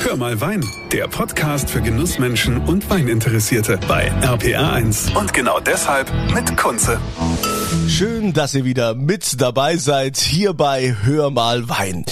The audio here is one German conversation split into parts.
Hör mal Wein, der Podcast für Genussmenschen und Weininteressierte bei RPR1. Und genau deshalb mit Kunze. Schön, dass ihr wieder mit dabei seid hier bei Hör mal Wein.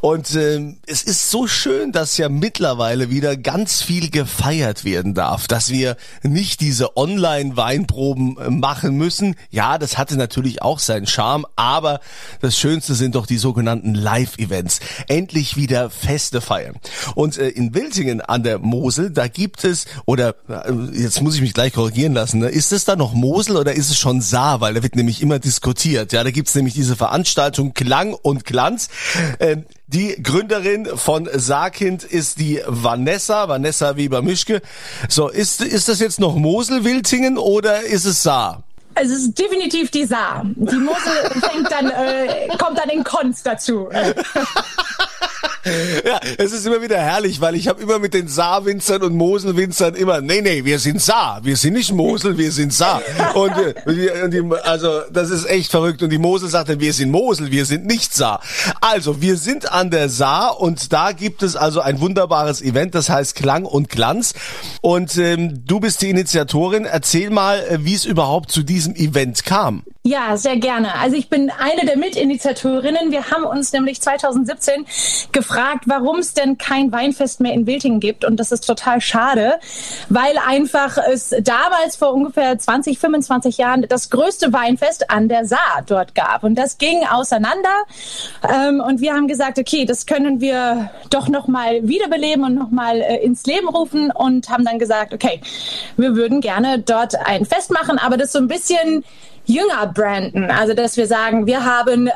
Und äh, es ist so schön, dass ja mittlerweile wieder ganz viel gefeiert werden darf, dass wir nicht diese Online-Weinproben äh, machen müssen. Ja, das hatte natürlich auch seinen Charme, aber das Schönste sind doch die sogenannten Live-Events. Endlich wieder Feste feiern. Und äh, in Wiltingen an der Mosel, da gibt es, oder äh, jetzt muss ich mich gleich korrigieren lassen, ne? ist es da noch Mosel oder ist es schon Saar? Weil da wird nämlich immer diskutiert. Ja, da gibt's nämlich diese Veranstaltung Klang und Glanz. Äh, die Gründerin von Saarkind ist die Vanessa, Vanessa Weber-Mischke. So, ist, ist das jetzt noch Mosel-Wiltingen oder ist es Saar? Es ist definitiv die Saar. Die Mosel fängt dann, äh, kommt dann in Konz dazu. ja, es ist immer wieder herrlich, weil ich habe immer mit den Saarwinzern und Moselwinzern immer, nee, nee, wir sind Saar, wir sind nicht Mosel, wir sind Saar. Und, die, und die, also das ist echt verrückt. Und die Mosel sagte, wir sind Mosel, wir sind nicht Saar. Also, wir sind an der Saar und da gibt es also ein wunderbares Event, das heißt Klang und Glanz. Und ähm, du bist die Initiatorin. Erzähl mal, äh, wie es überhaupt zu diesem Event kam. Ja, sehr gerne. Also ich bin eine der Mitinitiatorinnen. Wir haben uns nämlich 2017 gefragt, warum es denn kein Weinfest mehr in Wiltingen gibt. Und das ist total schade, weil einfach es damals vor ungefähr 20, 25 Jahren das größte Weinfest an der Saar dort gab. Und das ging auseinander. Ähm, und wir haben gesagt, okay, das können wir doch nochmal wiederbeleben und nochmal äh, ins Leben rufen und haben dann gesagt, okay, wir würden gerne dort ein Fest machen, aber das so ein bisschen jünger branden. Also dass wir sagen, wir haben äh,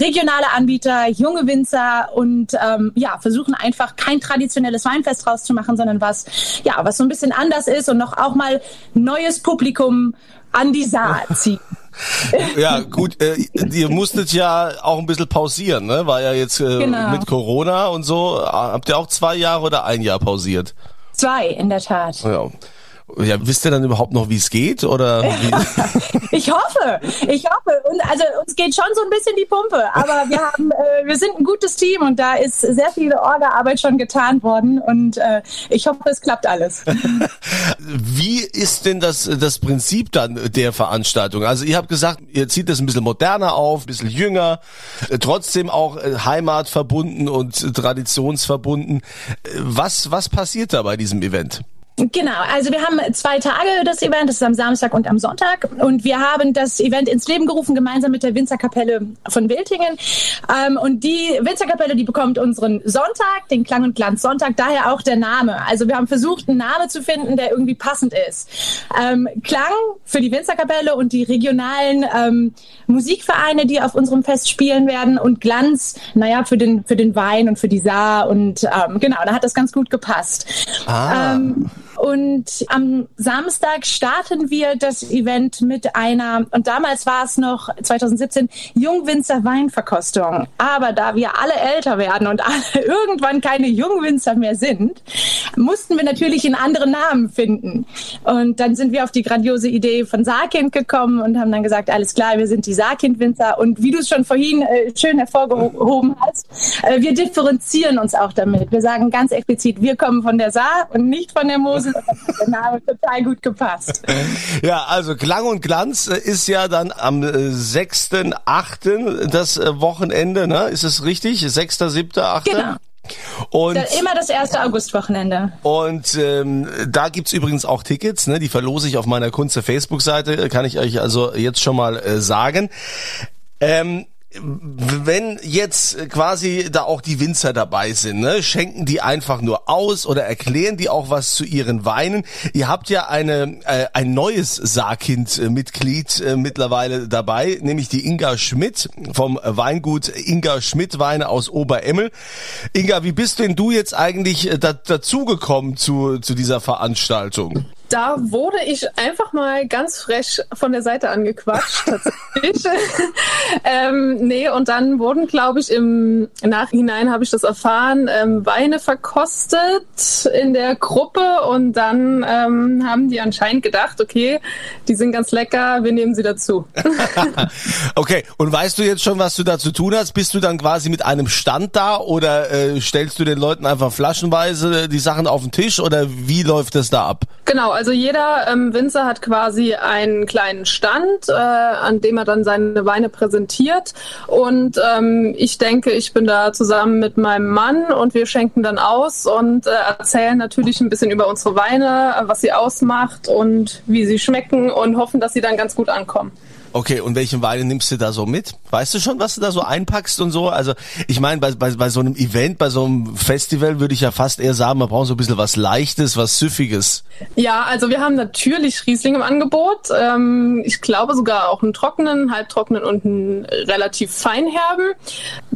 regionale Anbieter, junge Winzer und ähm, ja, versuchen einfach kein traditionelles Weinfest draus zu machen, sondern was, ja, was so ein bisschen anders ist und noch auch mal neues Publikum an die Saat ziehen. ja, gut, äh, ihr musstet ja auch ein bisschen pausieren, ne? War ja jetzt äh, genau. mit Corona und so. Habt ihr auch zwei Jahre oder ein Jahr pausiert? Zwei, in der Tat. Ja. Ja, wisst ihr dann überhaupt noch, wie es geht? Oder ich hoffe, ich hoffe. Und also uns geht schon so ein bisschen die Pumpe, aber wir haben, äh, wir sind ein gutes Team und da ist sehr viel Orga-Arbeit schon getan worden und äh, ich hoffe, es klappt alles. wie ist denn das das Prinzip dann der Veranstaltung? Also ihr habt gesagt, ihr zieht das ein bisschen moderner auf, ein bisschen jünger, äh, trotzdem auch äh, heimatverbunden und traditionsverbunden. Äh, was was passiert da bei diesem Event? Genau, also wir haben zwei Tage das Event, das ist am Samstag und am Sonntag. Und wir haben das Event ins Leben gerufen, gemeinsam mit der Winzerkapelle von Wildingen. Ähm, und die Winzerkapelle, die bekommt unseren Sonntag, den Klang und Glanz Sonntag, daher auch der Name. Also wir haben versucht, einen Namen zu finden, der irgendwie passend ist. Ähm, Klang für die Winzerkapelle und die regionalen ähm, Musikvereine, die auf unserem Fest spielen werden. Und Glanz, naja, für den, für den Wein und für die Saar. Und ähm, genau, da hat das ganz gut gepasst. Ah. Und am Samstag starten wir das Event mit einer, und damals war es noch 2017, Jungwinzer Weinverkostung. Aber da wir alle älter werden und alle irgendwann keine Jungwinzer mehr sind, mussten wir natürlich einen anderen Namen finden. Und dann sind wir auf die grandiose Idee von Saarkind gekommen und haben dann gesagt, alles klar, wir sind die Saarkind-Winzer. Und wie du es schon vorhin äh, schön hervorgehoben hast, äh, wir differenzieren uns auch damit. Wir sagen ganz explizit, wir kommen von der Saar und nicht von der Mosel der Name total gut gepasst. Ja, also Klang und Glanz äh, ist ja dann am 6.8. Äh, das äh, Wochenende, ne? Ist es richtig? 6., 7., 8.? Genau. Und immer das erste Augustwochenende. Und ähm, da gibt's übrigens auch Tickets, ne? Die verlose ich auf meiner Kunze Facebook-Seite, kann ich euch also jetzt schon mal äh, sagen. Ähm, wenn jetzt quasi da auch die Winzer dabei sind, ne, schenken die einfach nur aus oder erklären die auch was zu ihren Weinen? Ihr habt ja eine äh, ein neues Saarkind-Mitglied äh, mittlerweile dabei, nämlich die Inga Schmidt vom Weingut Inga Schmidt Weine aus Oberemmel. Inga, wie bist denn du jetzt eigentlich äh, da, dazugekommen zu zu dieser Veranstaltung? Da wurde ich einfach mal ganz frech von der Seite angequatscht, tatsächlich. ähm, nee, und dann wurden, glaube ich, im Nachhinein habe ich das erfahren, ähm, Weine verkostet in der Gruppe und dann ähm, haben die anscheinend gedacht, okay, die sind ganz lecker, wir nehmen sie dazu. okay, und weißt du jetzt schon, was du da zu tun hast? Bist du dann quasi mit einem Stand da oder äh, stellst du den Leuten einfach flaschenweise die Sachen auf den Tisch oder wie läuft das da ab? Genau, also jeder ähm, Winzer hat quasi einen kleinen Stand, äh, an dem er dann seine Weine präsentiert. Und ähm, ich denke, ich bin da zusammen mit meinem Mann und wir schenken dann aus und äh, erzählen natürlich ein bisschen über unsere Weine, was sie ausmacht und wie sie schmecken und hoffen, dass sie dann ganz gut ankommen. Okay, und welche Weine nimmst du da so mit? Weißt du schon, was du da so einpackst und so? Also ich meine, bei, bei, bei so einem Event, bei so einem Festival würde ich ja fast eher sagen, man braucht so ein bisschen was Leichtes, was Süffiges. Ja, also wir haben natürlich Riesling im Angebot. Ähm, ich glaube sogar auch einen trockenen, halbtrockenen und einen relativ feinherben.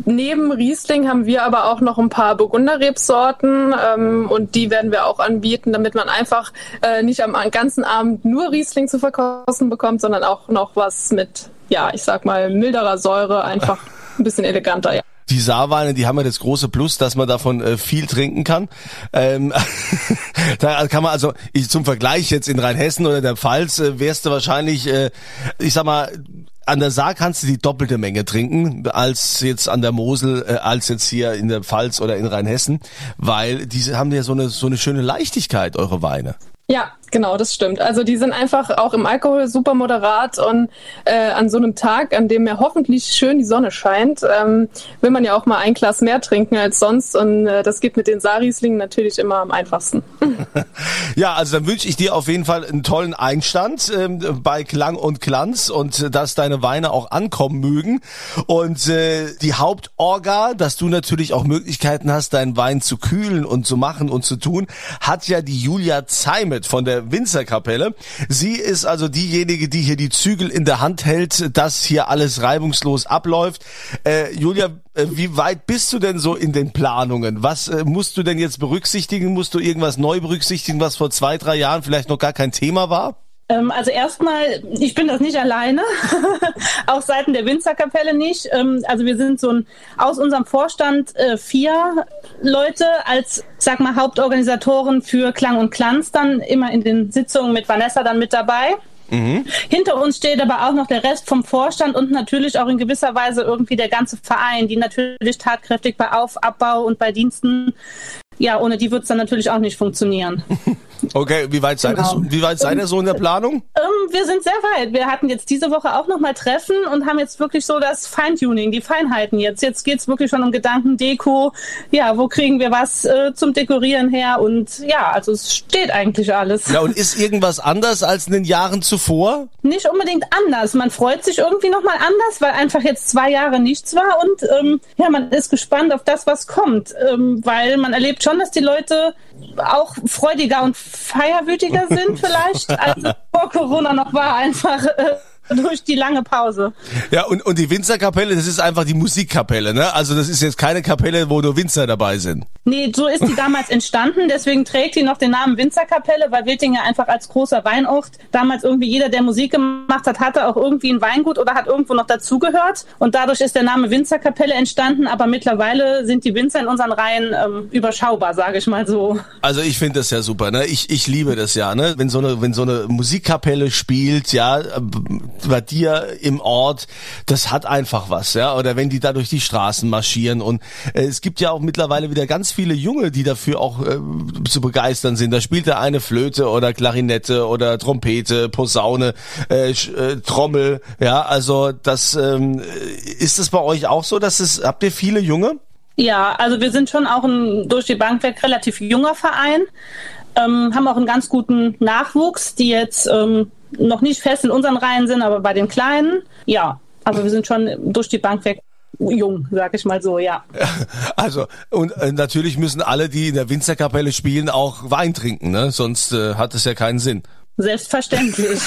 Neben Riesling haben wir aber auch noch ein paar Burgunderrebsorten ähm, und die werden wir auch anbieten, damit man einfach äh, nicht am ganzen Abend nur Riesling zu verkosten bekommt, sondern auch noch was mit, ja, ich sag mal, milderer Säure, einfach ein bisschen eleganter, ja. Die Saarweine, die haben ja das große Plus, dass man davon äh, viel trinken kann. Ähm, da kann man also ich, zum Vergleich jetzt in Rheinhessen oder der Pfalz äh, wärst du wahrscheinlich, äh, ich sag mal, an der Saar kannst du die doppelte Menge trinken als jetzt an der Mosel, äh, als jetzt hier in der Pfalz oder in Rheinhessen, weil diese haben ja so eine so eine schöne Leichtigkeit eure Weine. Ja, genau, das stimmt. Also die sind einfach auch im Alkohol super moderat und äh, an so einem Tag, an dem ja hoffentlich schön die Sonne scheint, ähm, will man ja auch mal ein Glas mehr trinken als sonst und äh, das geht mit den Saarrieslingen natürlich immer am einfachsten. ja, also dann wünsche ich dir auf jeden Fall einen tollen Einstand ähm, bei Klang und Glanz und äh, dass deine Weine auch ankommen mögen und äh, die Hauptorga, dass du natürlich auch Möglichkeiten hast, deinen Wein zu kühlen und zu machen und zu tun, hat ja die Julia Schmidt von Winzerkapelle. Sie ist also diejenige, die hier die Zügel in der Hand hält, dass hier alles reibungslos abläuft. Äh, Julia, äh, wie weit bist du denn so in den Planungen? Was äh, musst du denn jetzt berücksichtigen? Musst du irgendwas neu berücksichtigen, was vor zwei, drei Jahren vielleicht noch gar kein Thema war? Ähm, also erstmal, ich bin das nicht alleine, auch Seiten der Winzerkapelle nicht. Ähm, also wir sind so ein aus unserem Vorstand äh, vier Leute als, sag mal, Hauptorganisatoren für Klang und Glanz dann immer in den Sitzungen mit Vanessa dann mit dabei. Mhm. Hinter uns steht aber auch noch der Rest vom Vorstand und natürlich auch in gewisser Weise irgendwie der ganze Verein, die natürlich tatkräftig bei Auf-, Abbau und bei Diensten ja, ohne die wird es dann natürlich auch nicht funktionieren. Okay, wie weit seid, genau. ihr, wie weit seid ihr so in der Planung? Ähm, wir sind sehr weit. Wir hatten jetzt diese Woche auch nochmal Treffen und haben jetzt wirklich so das Feintuning, die Feinheiten jetzt. Jetzt geht's wirklich schon um Gedanken, Deko. Ja, wo kriegen wir was äh, zum Dekorieren her? Und ja, also es steht eigentlich alles. Ja, und ist irgendwas anders als in den Jahren zuvor? Nicht unbedingt anders. Man freut sich irgendwie nochmal anders, weil einfach jetzt zwei Jahre nichts war und ähm, ja, man ist gespannt auf das, was kommt. Ähm, weil man erlebt schon, dass die Leute auch freudiger und feierwütiger sind vielleicht, als vor Corona noch war, einfach. Äh, durch die lange Pause. Ja, und, und die Winzerkapelle, das ist einfach die Musikkapelle, ne? Also das ist jetzt keine Kapelle, wo nur Winzer dabei sind. Nee, so ist die damals entstanden. Deswegen trägt die noch den Namen Winzerkapelle, weil Wilting ja einfach als großer Weinort damals irgendwie jeder, der Musik gemacht hat, hatte auch irgendwie ein Weingut oder hat irgendwo noch dazugehört. Und dadurch ist der Name Winzerkapelle entstanden. Aber mittlerweile sind die Winzer in unseren Reihen ähm, überschaubar, sage ich mal so. Also ich finde das ja super, ne? Ich, ich liebe das ja, ne? Wenn so eine, wenn so eine Musikkapelle spielt, ja, bei dir im Ort, das hat einfach was, ja. Oder wenn die da durch die Straßen marschieren und äh, es gibt ja auch mittlerweile wieder ganz viele Junge, die dafür auch äh, zu begeistern sind. Da spielt der eine Flöte oder Klarinette oder Trompete, Posaune, äh, äh, Trommel, ja. Also das ähm, ist es bei euch auch so, dass es habt ihr viele Junge? Ja, also wir sind schon auch ein durch die Bank weg relativ junger Verein, ähm, haben auch einen ganz guten Nachwuchs, die jetzt ähm, noch nicht fest in unseren Reihen sind, aber bei den Kleinen, ja. Also wir sind schon durch die Bank weg jung, sag ich mal so, ja. Also und äh, natürlich müssen alle, die in der Winzerkapelle spielen, auch Wein trinken, ne? Sonst äh, hat es ja keinen Sinn. Selbstverständlich.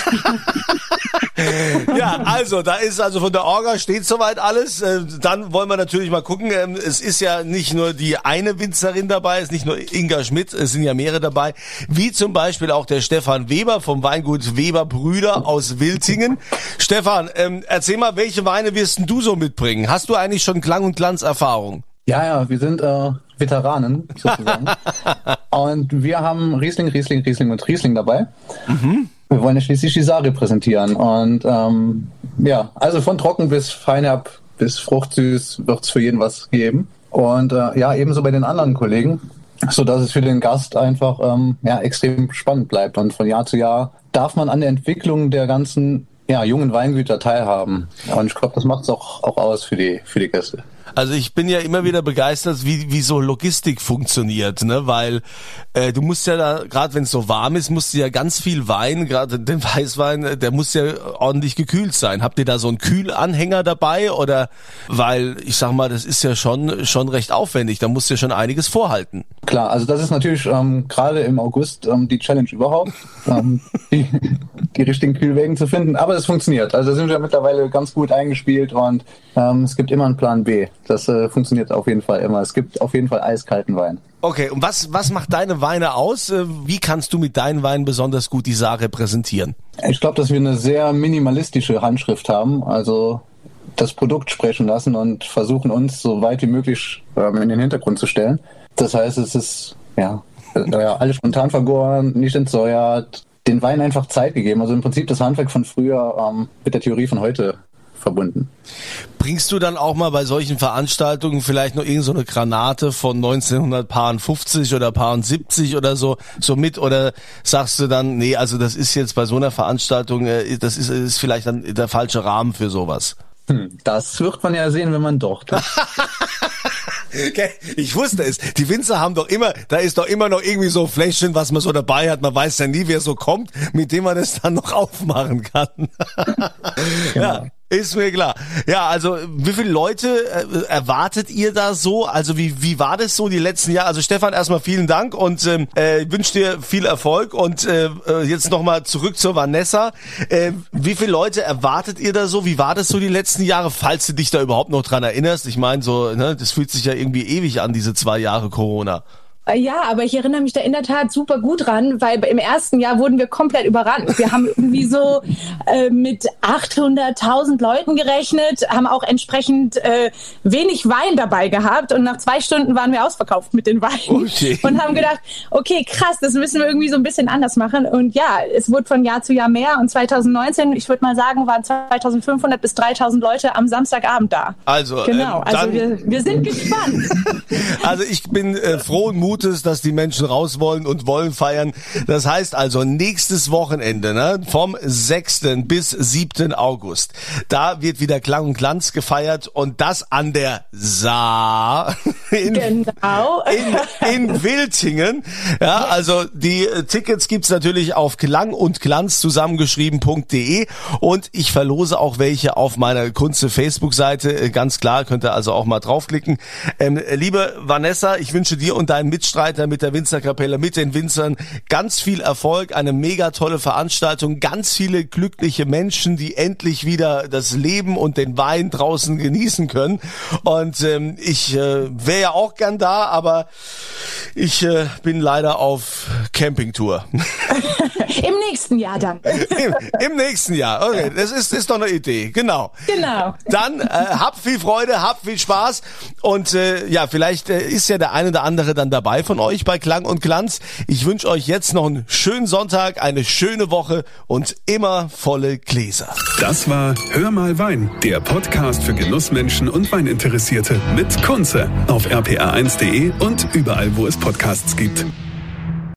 ja, also da ist also von der Orga steht soweit alles. Äh, dann wollen wir natürlich mal gucken. Ähm, es ist ja nicht nur die eine Winzerin dabei, es ist nicht nur Inga Schmidt, es sind ja mehrere dabei, wie zum Beispiel auch der Stefan Weber vom Weingut Weber Brüder aus Wiltingen. Stefan, ähm, erzähl mal, welche Weine wirst du so mitbringen? Hast du eigentlich schon Klang- und Glanzerfahrung? Ja, ja, wir sind äh, Veteranen sozusagen. und wir haben Riesling, Riesling, Riesling und Riesling dabei. Mhm. Wir wollen ja schließlich die Saar repräsentieren. Und ähm, ja, also von trocken bis feinherb bis fruchtsüß wird es für jeden was geben. Und äh, ja, ebenso bei den anderen Kollegen, so dass es für den Gast einfach ähm, ja, extrem spannend bleibt. Und von Jahr zu Jahr darf man an der Entwicklung der ganzen ja, jungen Weingüter teilhaben. Und ich glaube, das macht es auch, auch aus für die, für die Gäste. Also ich bin ja immer wieder begeistert, wie, wie so Logistik funktioniert, ne? Weil äh, du musst ja da, gerade wenn es so warm ist, musst du ja ganz viel Wein, gerade den Weißwein, äh, der muss ja ordentlich gekühlt sein. Habt ihr da so einen Kühlanhänger dabei oder weil ich sag mal, das ist ja schon schon recht aufwendig, da musst du ja schon einiges vorhalten. Klar, also das ist natürlich ähm, gerade im August ähm, die Challenge überhaupt, ähm, die, die richtigen Kühlwegen zu finden. Aber es funktioniert. Also sind wir mittlerweile ganz gut eingespielt und ähm, es gibt immer einen Plan B. Das äh, funktioniert auf jeden Fall immer. Es gibt auf jeden Fall eiskalten Wein. Okay, und was, was macht deine Weine aus? Äh, wie kannst du mit deinen Weinen besonders gut die Sache repräsentieren? Ich glaube, dass wir eine sehr minimalistische Handschrift haben. Also das Produkt sprechen lassen und versuchen uns so weit wie möglich ähm, in den Hintergrund zu stellen. Das heißt, es ist ja, äh, alles spontan vergoren, nicht entsäuert, den Wein einfach Zeit gegeben. Also im Prinzip das Handwerk von früher ähm, mit der Theorie von heute verbunden. Bringst du dann auch mal bei solchen Veranstaltungen vielleicht noch irgendeine so Granate von 1950 oder 70 oder so so mit oder sagst du dann nee also das ist jetzt bei so einer Veranstaltung äh, das ist, ist vielleicht dann der falsche Rahmen für sowas. Hm, das wird man ja sehen, wenn man dort ist. Ich wusste es. Die Winzer haben doch immer, da ist doch immer noch irgendwie so Fläschchen, was man so dabei hat. Man weiß ja nie, wer so kommt, mit dem man es dann noch aufmachen kann. genau. Ja. Ist mir klar. Ja, also wie viele Leute äh, erwartet ihr da so? Also wie wie war das so die letzten Jahre? Also Stefan, erstmal vielen Dank und ähm, äh, wünsche dir viel Erfolg und äh, äh jetzt nochmal zurück zur Vanessa. Äh, wie viele Leute erwartet ihr da so? Wie war das so die letzten Jahre, falls du dich da überhaupt noch dran erinnerst? Ich meine so, ne, das fühlt sich ja irgendwie ewig an, diese zwei Jahre Corona. Äh, ja, aber ich erinnere mich da in der Tat super gut dran, weil im ersten Jahr wurden wir komplett überrannt. Wir haben irgendwie so äh, mit 800.000 Leuten gerechnet, haben auch entsprechend äh, wenig Wein dabei gehabt und nach zwei Stunden waren wir ausverkauft mit den Weinen okay. und haben gedacht, okay, krass, das müssen wir irgendwie so ein bisschen anders machen. Und ja, es wurde von Jahr zu Jahr mehr und 2019, ich würde mal sagen, waren 2500 bis 3000 Leute am Samstagabend da. Also genau, ähm, also wir, wir sind gespannt. Also ich bin äh, froh und mutig Gutes, dass die Menschen raus wollen und wollen feiern. Das heißt also nächstes Wochenende, ne, vom 6. bis 7. August. Da wird wieder Klang und Glanz gefeiert und das an der Saar in, genau. in, in Wiltingen. Ja, also die Tickets gibt's natürlich auf Klang und Glanz zusammengeschrieben.de und ich verlose auch welche auf meiner Kunze Facebook-Seite. Ganz klar, könnt ihr also auch mal draufklicken. Ähm, liebe Vanessa, ich wünsche dir und deinen Mitstreitern Mitstreiter mit der Winzerkapelle, mit den Winzern. Ganz viel Erfolg, eine mega tolle Veranstaltung, ganz viele glückliche Menschen, die endlich wieder das Leben und den Wein draußen genießen können. Und ähm, ich äh, wäre ja auch gern da, aber ich äh, bin leider auf Campingtour. Im nächsten Jahr dann. Im, Im, nächsten Jahr. Okay, das ist, ist doch eine Idee. Genau. Genau. Dann äh, habt viel Freude, habt viel Spaß und äh, ja, vielleicht äh, ist ja der eine oder andere dann dabei von euch bei Klang und Glanz. Ich wünsche euch jetzt noch einen schönen Sonntag, eine schöne Woche und immer volle Gläser. Das war Hör mal Wein, der Podcast für Genussmenschen und Weininteressierte mit Kunze auf rpa1.de und überall, wo es Podcasts gibt.